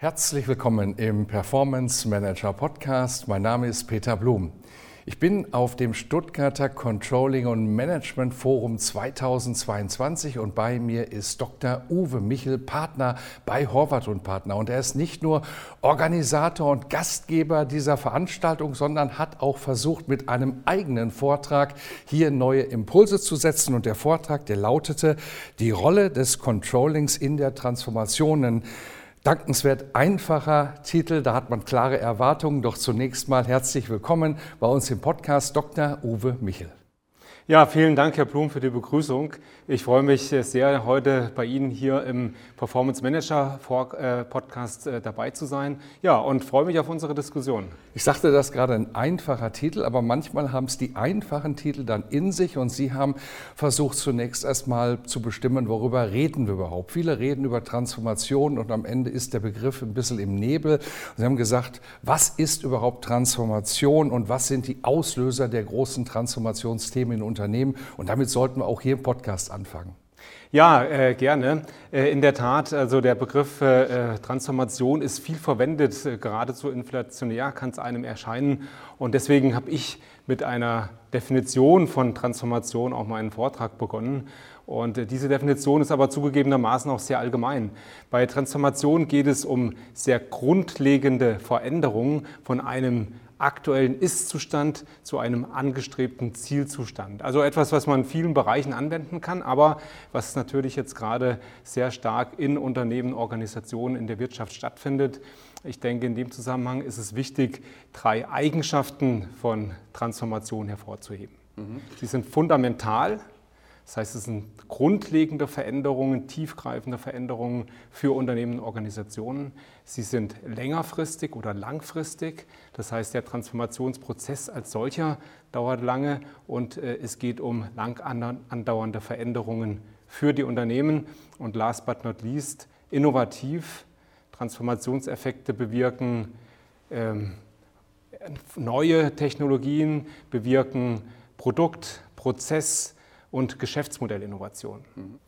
Herzlich willkommen im Performance Manager Podcast. Mein Name ist Peter Blum. Ich bin auf dem Stuttgarter Controlling und Management Forum 2022 und bei mir ist Dr. Uwe Michel, Partner bei Horvath und Partner. Und er ist nicht nur Organisator und Gastgeber dieser Veranstaltung, sondern hat auch versucht, mit einem eigenen Vortrag hier neue Impulse zu setzen. Und der Vortrag, der lautete Die Rolle des Controllings in der Transformation dankenswert einfacher Titel, da hat man klare Erwartungen. Doch zunächst mal herzlich willkommen bei uns im Podcast Dr. Uwe Michel. Ja, vielen Dank, Herr Blum, für die Begrüßung. Ich freue mich sehr, heute bei Ihnen hier im Performance Manager äh, Podcast äh, dabei zu sein. Ja, und freue mich auf unsere Diskussion. Ich sagte das gerade ein einfacher Titel, aber manchmal haben es die einfachen Titel dann in sich und Sie haben versucht zunächst erstmal zu bestimmen, worüber reden wir überhaupt. Viele reden über Transformation und am Ende ist der Begriff ein bisschen im Nebel. Sie haben gesagt, was ist überhaupt Transformation und was sind die Auslöser der großen Transformationsthemen in Unternehmen? Und damit sollten wir auch hier im Podcast anfangen. Ja, äh, gerne. Äh, in der Tat, also der Begriff äh, äh Transformation ist viel verwendet, äh, geradezu inflationär kann es einem erscheinen. Und deswegen habe ich mit einer Definition von Transformation auch meinen Vortrag begonnen. Und äh, diese Definition ist aber zugegebenermaßen auch sehr allgemein. Bei Transformation geht es um sehr grundlegende Veränderungen von einem aktuellen Ist-Zustand zu einem angestrebten Zielzustand. Also etwas, was man in vielen Bereichen anwenden kann, aber was natürlich jetzt gerade sehr stark in Unternehmen, Organisationen, in der Wirtschaft stattfindet. Ich denke, in dem Zusammenhang ist es wichtig, drei Eigenschaften von Transformation hervorzuheben. Mhm. Sie sind fundamental, das heißt, es sind grundlegende Veränderungen, tiefgreifende Veränderungen für Unternehmen und Organisationen. Sie sind längerfristig oder langfristig. Das heißt, der Transformationsprozess als solcher dauert lange und äh, es geht um lang andauernde Veränderungen für die Unternehmen. Und last but not least, innovativ. Transformationseffekte bewirken ähm, neue Technologien, bewirken Produkt, Prozess, und Geschäftsmodellinnovation.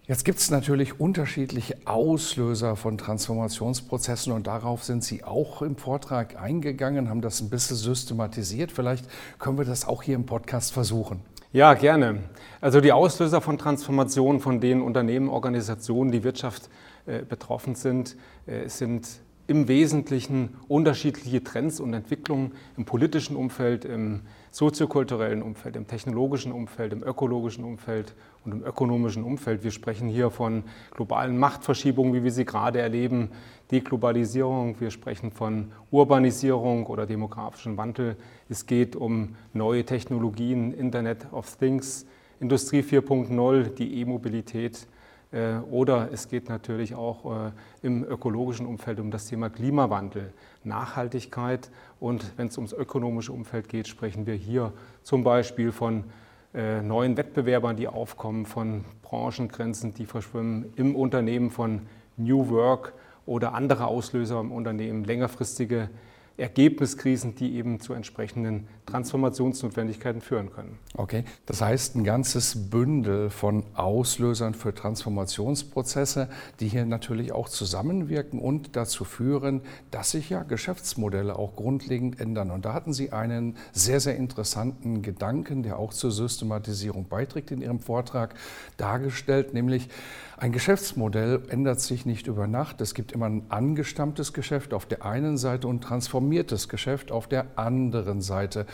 Jetzt gibt es natürlich unterschiedliche Auslöser von Transformationsprozessen und darauf sind Sie auch im Vortrag eingegangen, haben das ein bisschen systematisiert. Vielleicht können wir das auch hier im Podcast versuchen. Ja, gerne. Also die Auslöser von Transformationen, von denen Unternehmen, Organisationen, die Wirtschaft äh, betroffen sind, äh, sind im Wesentlichen unterschiedliche Trends und Entwicklungen im politischen Umfeld, im soziokulturellen Umfeld, im technologischen Umfeld, im ökologischen Umfeld und im ökonomischen Umfeld. Wir sprechen hier von globalen Machtverschiebungen, wie wir sie gerade erleben, Deglobalisierung, wir sprechen von Urbanisierung oder demografischem Wandel. Es geht um neue Technologien, Internet of Things, Industrie 4.0, die E-Mobilität oder es geht natürlich auch äh, im ökologischen Umfeld um das Thema Klimawandel, Nachhaltigkeit. Und wenn es ums ökonomische Umfeld geht, sprechen wir hier zum Beispiel von äh, neuen Wettbewerbern, die aufkommen, von Branchengrenzen, die verschwimmen im Unternehmen, von New Work oder andere Auslöser im Unternehmen, längerfristige Ergebniskrisen, die eben zu entsprechenden Transformationsnotwendigkeiten führen können. Okay, das heißt ein ganzes Bündel von Auslösern für Transformationsprozesse, die hier natürlich auch zusammenwirken und dazu führen, dass sich ja Geschäftsmodelle auch grundlegend ändern. Und da hatten Sie einen sehr, sehr interessanten Gedanken, der auch zur Systematisierung beiträgt in Ihrem Vortrag, dargestellt, nämlich ein Geschäftsmodell ändert sich nicht über Nacht. Es gibt immer ein angestammtes Geschäft auf der einen Seite und transformiertes Geschäft auf der anderen Seite.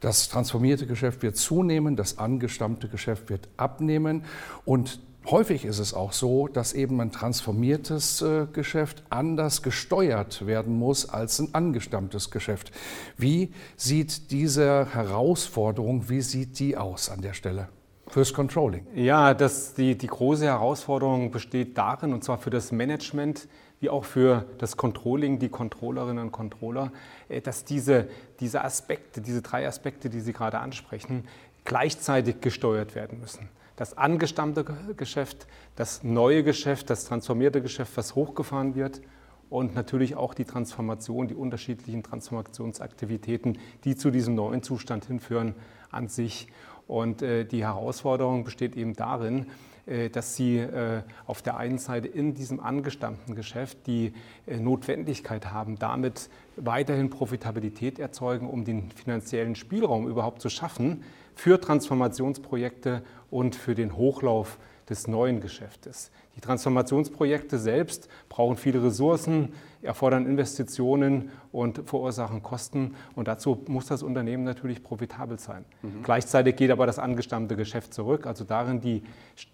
Das transformierte Geschäft wird zunehmen, das angestammte Geschäft wird abnehmen und Häufig ist es auch so, dass eben ein transformiertes äh, Geschäft anders gesteuert werden muss als ein angestammtes Geschäft. Wie sieht diese Herausforderung, wie sieht die aus an der Stelle? Fürs Controlling. Ja, das, die, die große Herausforderung besteht darin, und zwar für das Management wie auch für das Controlling, die Controllerinnen und Controller, äh, dass diese, diese Aspekte, diese drei Aspekte, die Sie gerade ansprechen, gleichzeitig gesteuert werden müssen das angestammte Geschäft, das neue Geschäft, das transformierte Geschäft, was hochgefahren wird und natürlich auch die Transformation, die unterschiedlichen Transformationsaktivitäten, die zu diesem neuen Zustand hinführen an sich. Und äh, die Herausforderung besteht eben darin, äh, dass sie äh, auf der einen Seite in diesem angestammten Geschäft die Notwendigkeit haben, damit weiterhin Profitabilität erzeugen, um den finanziellen Spielraum überhaupt zu schaffen für Transformationsprojekte und für den Hochlauf des neuen Geschäftes. Die Transformationsprojekte selbst brauchen viele Ressourcen, erfordern Investitionen und verursachen Kosten. Und dazu muss das Unternehmen natürlich profitabel sein. Mhm. Gleichzeitig geht aber das angestammte Geschäft zurück. Also darin die,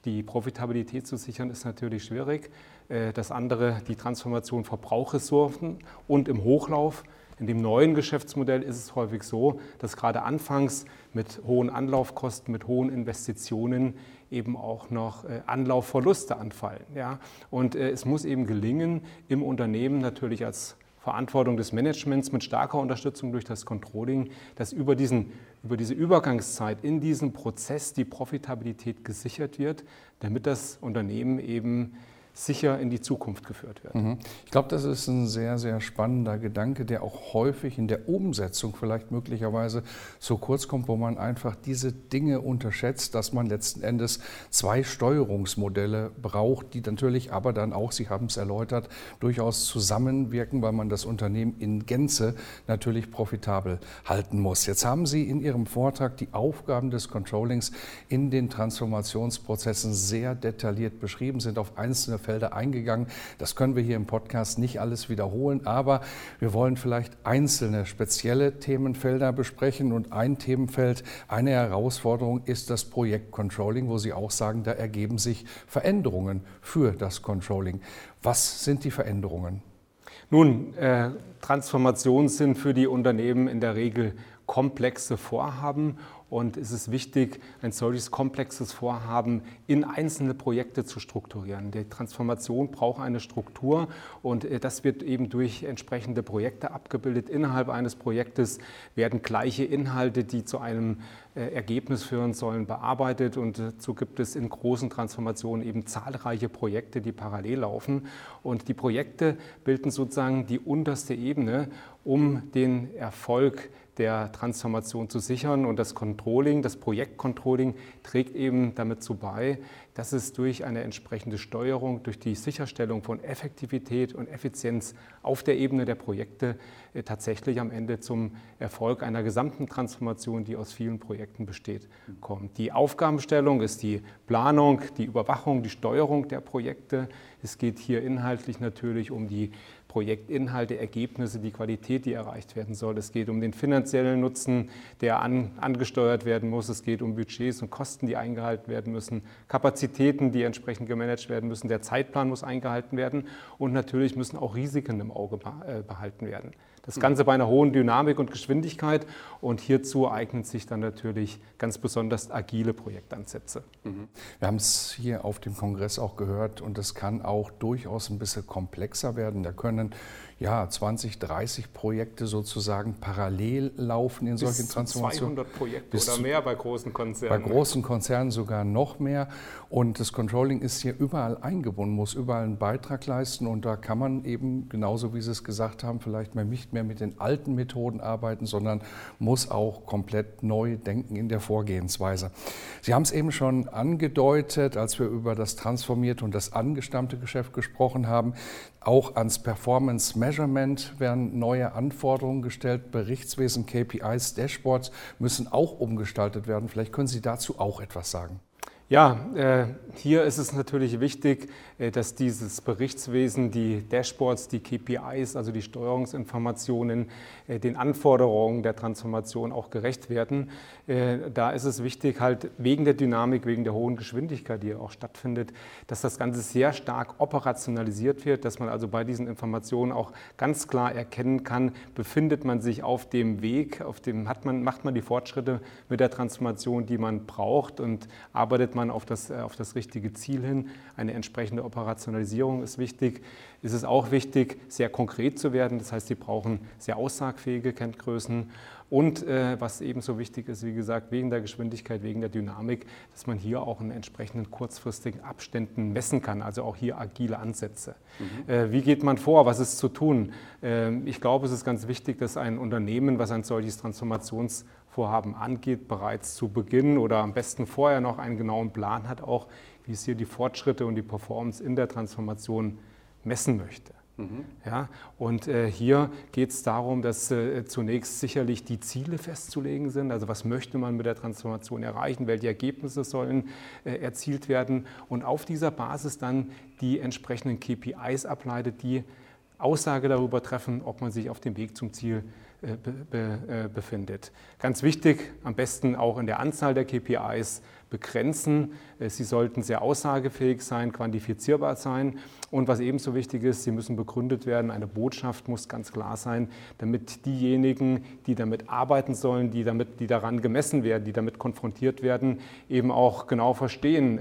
die Profitabilität zu sichern, ist natürlich schwierig. Äh, das andere, die Transformation Verbrauchressourcen und im Hochlauf in dem neuen Geschäftsmodell ist es häufig so, dass gerade anfangs mit hohen Anlaufkosten, mit hohen Investitionen eben auch noch äh, Anlaufverluste anfallen. Ja? Und äh, es muss eben gelingen, im Unternehmen natürlich als Verantwortung des Managements mit starker Unterstützung durch das Controlling, dass über, diesen, über diese Übergangszeit in diesem Prozess die Profitabilität gesichert wird, damit das Unternehmen eben sicher in die Zukunft geführt werden. Mhm. Ich glaube, das ist ein sehr, sehr spannender Gedanke, der auch häufig in der Umsetzung vielleicht möglicherweise so kurz kommt, wo man einfach diese Dinge unterschätzt, dass man letzten Endes zwei Steuerungsmodelle braucht, die natürlich aber dann auch, Sie haben es erläutert, durchaus zusammenwirken, weil man das Unternehmen in Gänze natürlich profitabel halten muss. Jetzt haben Sie in Ihrem Vortrag die Aufgaben des Controllings in den Transformationsprozessen sehr detailliert beschrieben, sind auf einzelne Felder eingegangen. Das können wir hier im Podcast nicht alles wiederholen, aber wir wollen vielleicht einzelne spezielle Themenfelder besprechen. Und ein Themenfeld, eine Herausforderung ist das Projekt Controlling, wo Sie auch sagen, da ergeben sich Veränderungen für das Controlling. Was sind die Veränderungen? Nun, äh, Transformationen sind für die Unternehmen in der Regel komplexe Vorhaben und es ist wichtig, ein solches komplexes Vorhaben in einzelne Projekte zu strukturieren. Die Transformation braucht eine Struktur und äh, das wird eben durch entsprechende Projekte abgebildet. Innerhalb eines Projektes werden gleiche Inhalte, die zu einem äh, Ergebnis führen sollen, bearbeitet und dazu gibt es in großen Transformationen eben zahlreiche Projekte, die parallel laufen und die Projekte bilden sozusagen die unterste Ebene, um den Erfolg der Transformation zu sichern. Und das Controlling, das Projektcontrolling trägt eben damit zu bei, dass es durch eine entsprechende Steuerung, durch die Sicherstellung von Effektivität und Effizienz auf der Ebene der Projekte äh, tatsächlich am Ende zum Erfolg einer gesamten Transformation, die aus vielen Projekten besteht, kommt. Die Aufgabenstellung ist die Planung, die Überwachung, die Steuerung der Projekte. Es geht hier inhaltlich natürlich um die Projektinhalte, Ergebnisse, die Qualität, die erreicht werden soll. Es geht um den finanziellen Nutzen, der an, angesteuert werden muss. Es geht um Budgets und Kosten, die eingehalten werden müssen, Kapazitäten, die entsprechend gemanagt werden müssen. Der Zeitplan muss eingehalten werden und natürlich müssen auch Risiken im Auge äh, behalten werden. Das Ganze bei einer hohen Dynamik und Geschwindigkeit und hierzu eignen sich dann natürlich ganz besonders agile Projektansätze. Mhm. Wir haben es hier auf dem Kongress auch gehört und es kann auch durchaus ein bisschen komplexer werden. Da können ja, 20, 30 Projekte sozusagen parallel laufen in solchen Transformationen. 200 Projekte Bis oder mehr bei großen Konzernen. Bei großen Konzernen sogar noch mehr. Und das Controlling ist hier überall eingebunden, muss überall einen Beitrag leisten. Und da kann man eben, genauso wie Sie es gesagt haben, vielleicht nicht mehr mit den alten Methoden arbeiten, sondern muss auch komplett neu denken in der Vorgehensweise. Sie haben es eben schon angedeutet, als wir über das transformierte und das angestammte Geschäft gesprochen haben. Auch ans Performance Measurement werden neue Anforderungen gestellt. Berichtswesen, KPIs, Dashboards müssen auch umgestaltet werden. Vielleicht können Sie dazu auch etwas sagen. Ja, äh, hier ist es natürlich wichtig, äh, dass dieses Berichtswesen, die Dashboards, die KPIs, also die Steuerungsinformationen, äh, den Anforderungen der Transformation auch gerecht werden. Da ist es wichtig, halt wegen der Dynamik, wegen der hohen Geschwindigkeit, die auch stattfindet, dass das Ganze sehr stark operationalisiert wird, dass man also bei diesen Informationen auch ganz klar erkennen kann, befindet man sich auf dem Weg, auf dem hat man, macht man die Fortschritte mit der Transformation, die man braucht und arbeitet man man auf das, äh, auf das richtige Ziel hin. Eine entsprechende Operationalisierung ist wichtig. Es ist auch wichtig, sehr konkret zu werden. Das heißt, Sie brauchen sehr aussagfähige Kenngrößen. Und äh, was ebenso wichtig ist, wie gesagt, wegen der Geschwindigkeit, wegen der Dynamik, dass man hier auch in entsprechenden kurzfristigen Abständen messen kann, also auch hier agile Ansätze. Mhm. Äh, wie geht man vor? Was ist zu tun? Äh, ich glaube, es ist ganz wichtig, dass ein Unternehmen, was ein solches Transformations Vorhaben angeht, bereits zu Beginn oder am besten vorher noch einen genauen Plan hat, auch wie es hier die Fortschritte und die Performance in der Transformation messen möchte. Mhm. Ja, und äh, hier geht es darum, dass äh, zunächst sicherlich die Ziele festzulegen sind. Also was möchte man mit der Transformation erreichen, welche Ergebnisse sollen äh, erzielt werden und auf dieser Basis dann die entsprechenden KPIs ableitet, die Aussage darüber treffen, ob man sich auf dem Weg zum Ziel äh, äh, befindet. Ganz wichtig, am besten auch in der Anzahl der KPIs begrenzen. Äh, sie sollten sehr aussagefähig sein, quantifizierbar sein. Und was ebenso wichtig ist, sie müssen begründet werden. Eine Botschaft muss ganz klar sein, damit diejenigen, die damit arbeiten sollen, die, damit, die daran gemessen werden, die damit konfrontiert werden, eben auch genau verstehen,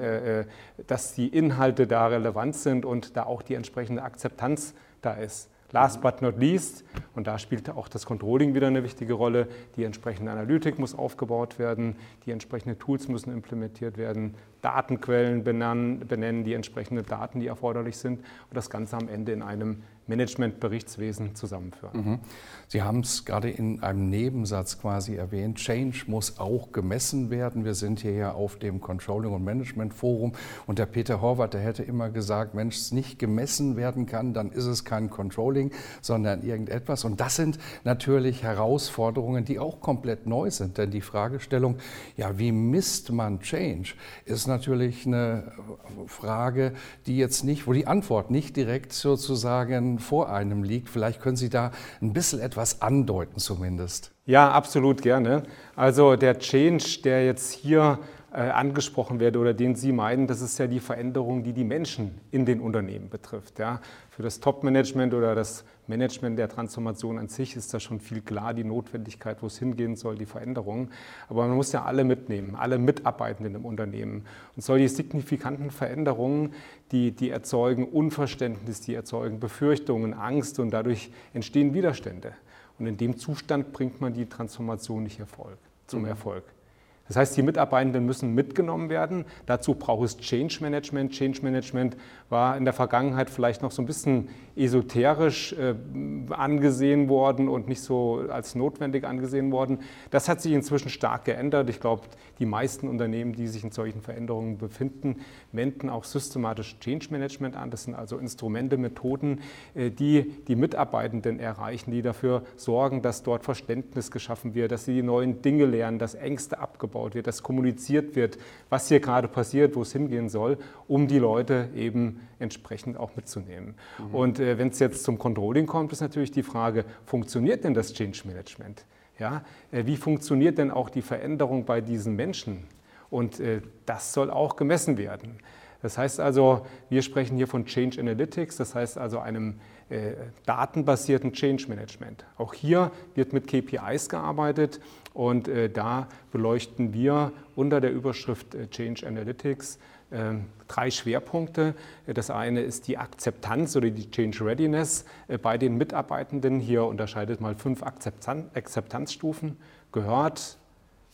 dass die Inhalte da relevant sind und da auch die entsprechende Akzeptanz da ist. Last but not least, und da spielt auch das Controlling wieder eine wichtige Rolle, die entsprechende Analytik muss aufgebaut werden, die entsprechenden Tools müssen implementiert werden, Datenquellen benennen, benennen die entsprechenden Daten, die erforderlich sind und das Ganze am Ende in einem Management-Berichtswesen zusammenführen. Mhm. Sie haben es gerade in einem Nebensatz quasi erwähnt. Change muss auch gemessen werden. Wir sind hier ja auf dem Controlling- und Management-Forum und der Peter Horvath, der hätte immer gesagt, wenn es nicht gemessen werden kann, dann ist es kein Controlling, sondern irgendetwas. Und das sind natürlich Herausforderungen, die auch komplett neu sind. Denn die Fragestellung, ja, wie misst man Change, ist natürlich eine Frage, die jetzt nicht, wo die Antwort nicht direkt sozusagen vor einem liegt. Vielleicht können Sie da ein bisschen etwas andeuten zumindest. Ja, absolut gerne. Also der Change, der jetzt hier angesprochen wird oder den Sie meinen, das ist ja die Veränderung, die die Menschen in den Unternehmen betrifft. Ja. Für das Top-Management oder das Management der Transformation an sich ist da schon viel klar, die Notwendigkeit, wo es hingehen soll, die Veränderungen. Aber man muss ja alle mitnehmen, alle Mitarbeitenden im Unternehmen. Und solche signifikanten Veränderungen, die, die erzeugen Unverständnis, die erzeugen Befürchtungen, Angst und dadurch entstehen Widerstände. Und in dem Zustand bringt man die Transformation nicht Erfolg, zum mhm. Erfolg. Das heißt, die Mitarbeitenden müssen mitgenommen werden. Dazu braucht es Change Management. Change Management war in der Vergangenheit vielleicht noch so ein bisschen esoterisch äh, angesehen worden und nicht so als notwendig angesehen worden. Das hat sich inzwischen stark geändert. Ich glaube, die meisten Unternehmen, die sich in solchen Veränderungen befinden, wenden auch systematisch Change Management an. Das sind also Instrumente, Methoden, äh, die die Mitarbeitenden erreichen, die dafür sorgen, dass dort Verständnis geschaffen wird, dass sie die neuen Dinge lernen, dass Ängste abgebaut aufgebaut wird, dass kommuniziert wird, was hier gerade passiert, wo es hingehen soll, um die Leute eben entsprechend auch mitzunehmen. Mhm. Und äh, wenn es jetzt zum Controlling kommt, ist natürlich die Frage, funktioniert denn das Change Management? Ja? Äh, wie funktioniert denn auch die Veränderung bei diesen Menschen? Und äh, das soll auch gemessen werden. Das heißt also, wir sprechen hier von Change Analytics, das heißt also einem äh, datenbasierten Change Management. Auch hier wird mit KPIs gearbeitet und äh, da beleuchten wir unter der Überschrift äh, Change Analytics ähm, drei Schwerpunkte. Das eine ist die Akzeptanz oder die Change Readiness bei den Mitarbeitenden. Hier unterscheidet mal fünf Akzeptanzstufen. Gehört,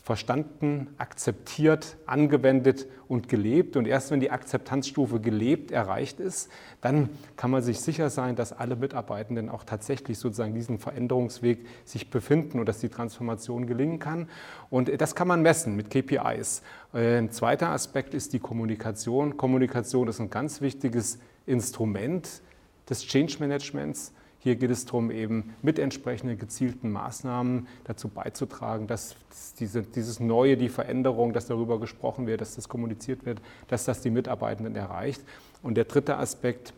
verstanden, akzeptiert, angewendet und gelebt. Und erst wenn die Akzeptanzstufe gelebt erreicht ist, dann kann man sich sicher sein, dass alle Mitarbeitenden auch tatsächlich sozusagen diesen Veränderungsweg sich befinden und dass die Transformation gelingen kann. Und das kann man messen mit KPIs. Ein zweiter Aspekt ist die Kommunikation. Kommunikation ist ein ganz wichtiges Instrument des Change Managements. Hier geht es darum, eben mit entsprechenden gezielten Maßnahmen dazu beizutragen, dass diese, dieses Neue, die Veränderung, dass darüber gesprochen wird, dass das kommuniziert wird, dass das die Mitarbeitenden erreicht. Und der dritte Aspekt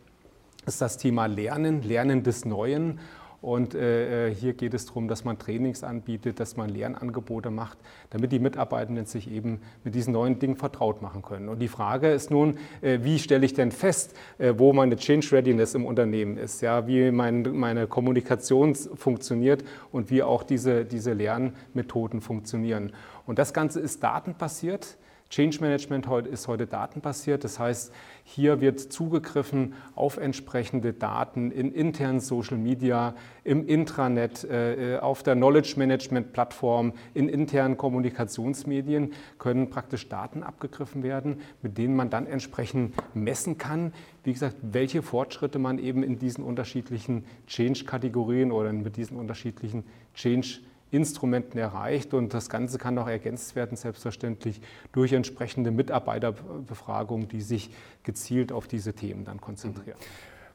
ist das Thema Lernen, Lernen des Neuen. Und äh, äh, hier geht es darum, dass man Trainings anbietet, dass man Lernangebote macht, damit die Mitarbeitenden sich eben mit diesen neuen Dingen vertraut machen können. Und die Frage ist nun, äh, wie stelle ich denn fest, äh, wo meine Change Readiness im Unternehmen ist, ja, wie mein, meine Kommunikation funktioniert und wie auch diese, diese Lernmethoden funktionieren. Und das Ganze ist datenbasiert. Change Management ist heute datenbasiert. Das heißt, hier wird zugegriffen auf entsprechende Daten in internen Social Media, im Intranet, äh, auf der Knowledge Management Plattform, in internen Kommunikationsmedien können praktisch Daten abgegriffen werden, mit denen man dann entsprechend messen kann, wie gesagt, welche Fortschritte man eben in diesen unterschiedlichen Change-Kategorien oder mit diesen unterschiedlichen Change Instrumenten erreicht. Und das Ganze kann auch ergänzt werden, selbstverständlich durch entsprechende Mitarbeiterbefragungen, die sich gezielt auf diese Themen dann konzentrieren.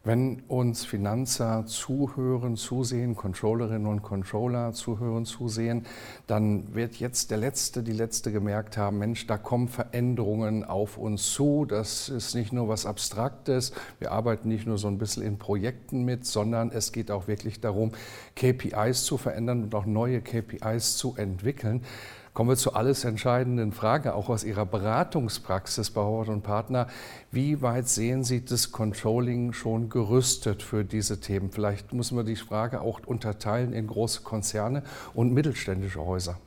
Wenn uns Finanzer zuhören, zusehen, Controllerinnen und Controller zuhören, zusehen, dann wird jetzt der Letzte, die Letzte gemerkt haben, Mensch, da kommen Veränderungen auf uns zu. Das ist nicht nur was Abstraktes. Wir arbeiten nicht nur so ein bisschen in Projekten mit, sondern es geht auch wirklich darum, KPIs zu verändern und auch neue KPIs zu entwickeln. Kommen wir zur alles entscheidenden Frage, auch aus Ihrer Beratungspraxis bei Howard und Partner. Wie weit sehen Sie das Controlling schon gerüstet für diese Themen? Vielleicht müssen wir die Frage auch unterteilen in große Konzerne und mittelständische Häuser.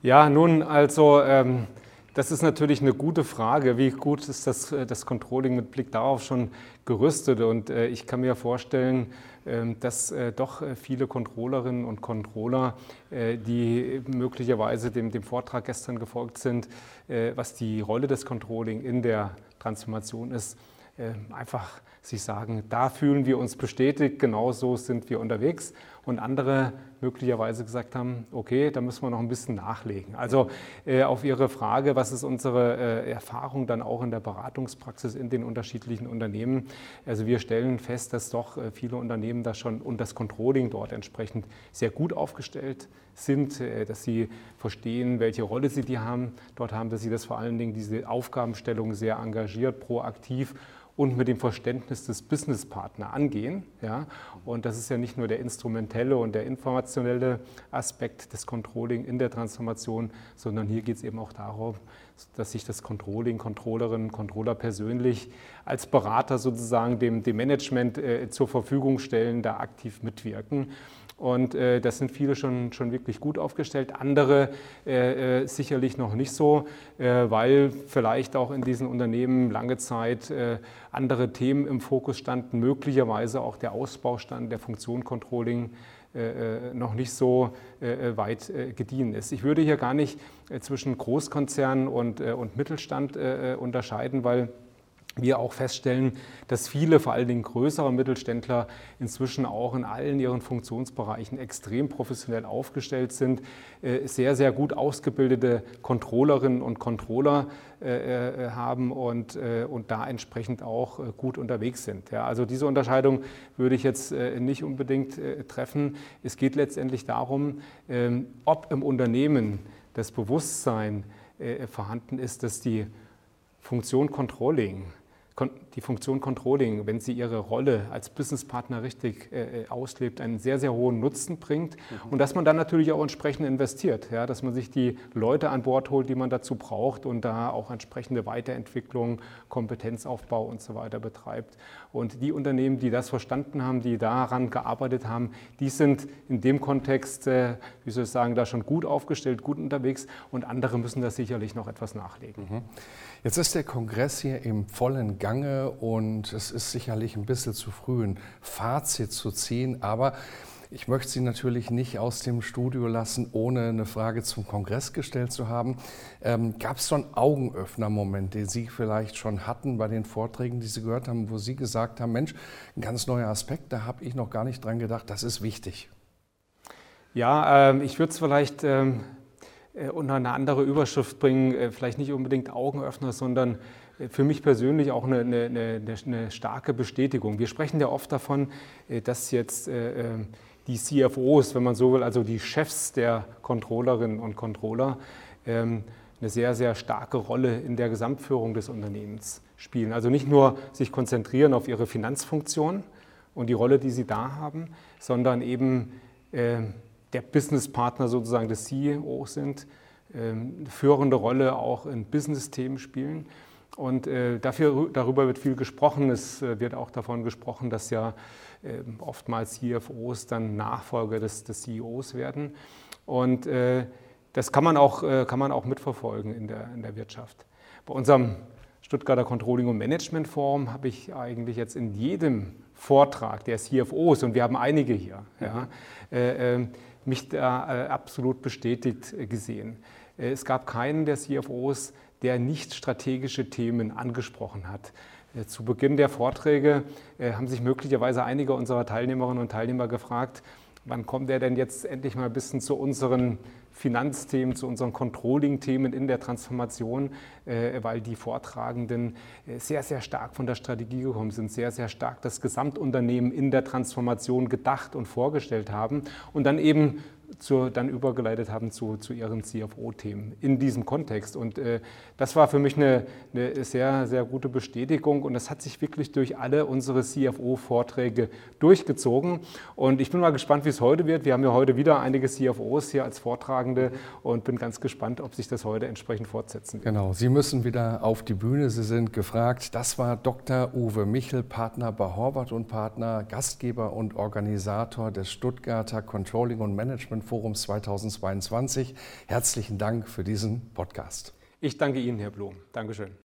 Ja, nun, also ähm, das ist natürlich eine gute Frage. Wie gut ist das, äh, das Controlling mit Blick darauf schon gerüstet? Und äh, ich kann mir vorstellen, ähm, dass äh, doch viele Controllerinnen und Controller, die möglicherweise dem, dem Vortrag gestern gefolgt sind, was die Rolle des Controlling in der Transformation ist, einfach sich sagen, da fühlen wir uns bestätigt, genau so sind wir unterwegs und andere möglicherweise gesagt haben, okay, da müssen wir noch ein bisschen nachlegen. Also äh, auf Ihre Frage, was ist unsere äh, Erfahrung dann auch in der Beratungspraxis in den unterschiedlichen Unternehmen? Also wir stellen fest, dass doch äh, viele Unternehmen da schon und das Controlling dort entsprechend sehr gut aufgestellt sind, äh, dass sie verstehen, welche Rolle sie die haben, dort haben, dass sie das vor allen Dingen diese Aufgabenstellung sehr engagiert, proaktiv und mit dem Verständnis des Businesspartner angehen. Ja? Und das ist ja nicht nur der instrumentelle und der informationelle Aspekt des Controlling in der Transformation, sondern hier geht es eben auch darum, dass sich das Controlling, Controllerinnen, Controller persönlich als Berater sozusagen dem, dem Management äh, zur Verfügung stellen, da aktiv mitwirken. Und äh, das sind viele schon, schon wirklich gut aufgestellt, andere äh, äh, sicherlich noch nicht so, äh, weil vielleicht auch in diesen Unternehmen lange Zeit äh, andere Themen im Fokus standen, möglicherweise auch der Ausbaustand der Funktion Controlling äh, noch nicht so weit gediehen ist. Ich würde hier gar nicht zwischen Großkonzernen und, und Mittelstand unterscheiden, weil wir auch feststellen, dass viele, vor allen Dingen größere Mittelständler, inzwischen auch in allen ihren Funktionsbereichen extrem professionell aufgestellt sind, äh, sehr, sehr gut ausgebildete Controllerinnen und Controller äh, äh, haben und, und da entsprechend auch gut unterwegs sind. also diese Unterscheidung würde ich jetzt nicht unbedingt treffen. Es geht letztendlich darum, ähm, ob im Unternehmen das Bewusstsein vorhanden ist, dass die Funktion Controlling Kon die Funktion Controlling, wenn sie ihre Rolle als Businesspartner richtig äh, äh, auslebt, einen sehr, sehr hohen Nutzen bringt mhm. und dass man dann natürlich auch entsprechend investiert, ja, dass man sich die Leute an Bord holt, die man dazu braucht und da auch entsprechende Weiterentwicklung, Kompetenzaufbau und so weiter betreibt. Und die Unternehmen, die das verstanden haben, die daran gearbeitet haben, die sind in dem Kontext, äh, wie soll ich sagen, da schon gut aufgestellt, gut unterwegs und andere müssen da sicherlich noch etwas nachlegen. Mhm. Jetzt ist der Kongress hier im vollen Gange und es ist sicherlich ein bisschen zu früh, ein Fazit zu ziehen, aber ich möchte Sie natürlich nicht aus dem Studio lassen, ohne eine Frage zum Kongress gestellt zu haben. Ähm, Gab es so einen Augenöffner-Moment, den Sie vielleicht schon hatten bei den Vorträgen, die Sie gehört haben, wo Sie gesagt haben, Mensch, ein ganz neuer Aspekt, da habe ich noch gar nicht dran gedacht, das ist wichtig. Ja, äh, ich würde es vielleicht äh, unter eine andere Überschrift bringen, äh, vielleicht nicht unbedingt Augenöffner, sondern für mich persönlich auch eine, eine, eine, eine, starke Bestätigung. Wir sprechen ja oft davon, dass jetzt die CFOs, wenn man so will, also die Chefs der Controllerinnen und Controller, ähm, eine sehr, sehr starke Rolle in der Gesamtführung des Unternehmens spielen. Also nicht nur sich konzentrieren auf ihre Finanzfunktion und die Rolle, die sie da haben, sondern eben äh, der Businesspartner sozusagen des CEOs sind, äh, eine führende Rolle auch in Business-Themen spielen. Und äh, dafür, darüber wird viel gesprochen. Es äh, wird auch davon gesprochen, dass ja ähm, oftmals CFOs dann Nachfolger des, des CEOs werden. Und äh, das kann man auch, kann man auch mitverfolgen in der, in der Wirtschaft. Bei unserem Stuttgarter Controlling und Management Forum habe ich eigentlich jetzt in jedem Vortrag der CFOs, und wir haben einige hier, ja, äh, äh, mich da absolut bestätigt gesehen. Es gab keinen der CFOs, der nicht strategische Themen angesprochen hat. Äh, zu Beginn der Vorträge äh, haben sich möglicherweise einige unserer Teilnehmerinnen und Teilnehmer gefragt, wann kommt er denn jetzt endlich mal ein bisschen zu unseren Finanzthemen, zu unseren Controlling-Themen in der Transformation, äh, weil die Vortragenden sehr, sehr stark von der Strategie gekommen sind, sehr, sehr stark das Gesamtunternehmen in der Transformation gedacht und vorgestellt haben und dann eben zur, dann übergeleitet haben zu, zu ihren CFO-Themen in diesem Kontext. Und äh, das war für mich eine, eine, sehr, sehr gute Bestätigung und das hat sich wirklich durch alle unsere CFO-Vorträge durchgezogen. Und ich bin mal gespannt, wie es heute wird. Wir haben ja heute wieder einige CFOs hier als Vortragende und bin ganz gespannt, ob sich das heute entsprechend fortsetzen wird. Genau, Sie müssen wieder auf die Bühne. Sie sind gefragt. Das war Dr. Uwe Michel, Partner bei Horvath und Partner, Gastgeber und Organisator des Stuttgarter Controlling und Management Forums 2022. Herzlichen Dank für diesen Podcast. Ich danke Ihnen, Herr Blum. Dankeschön.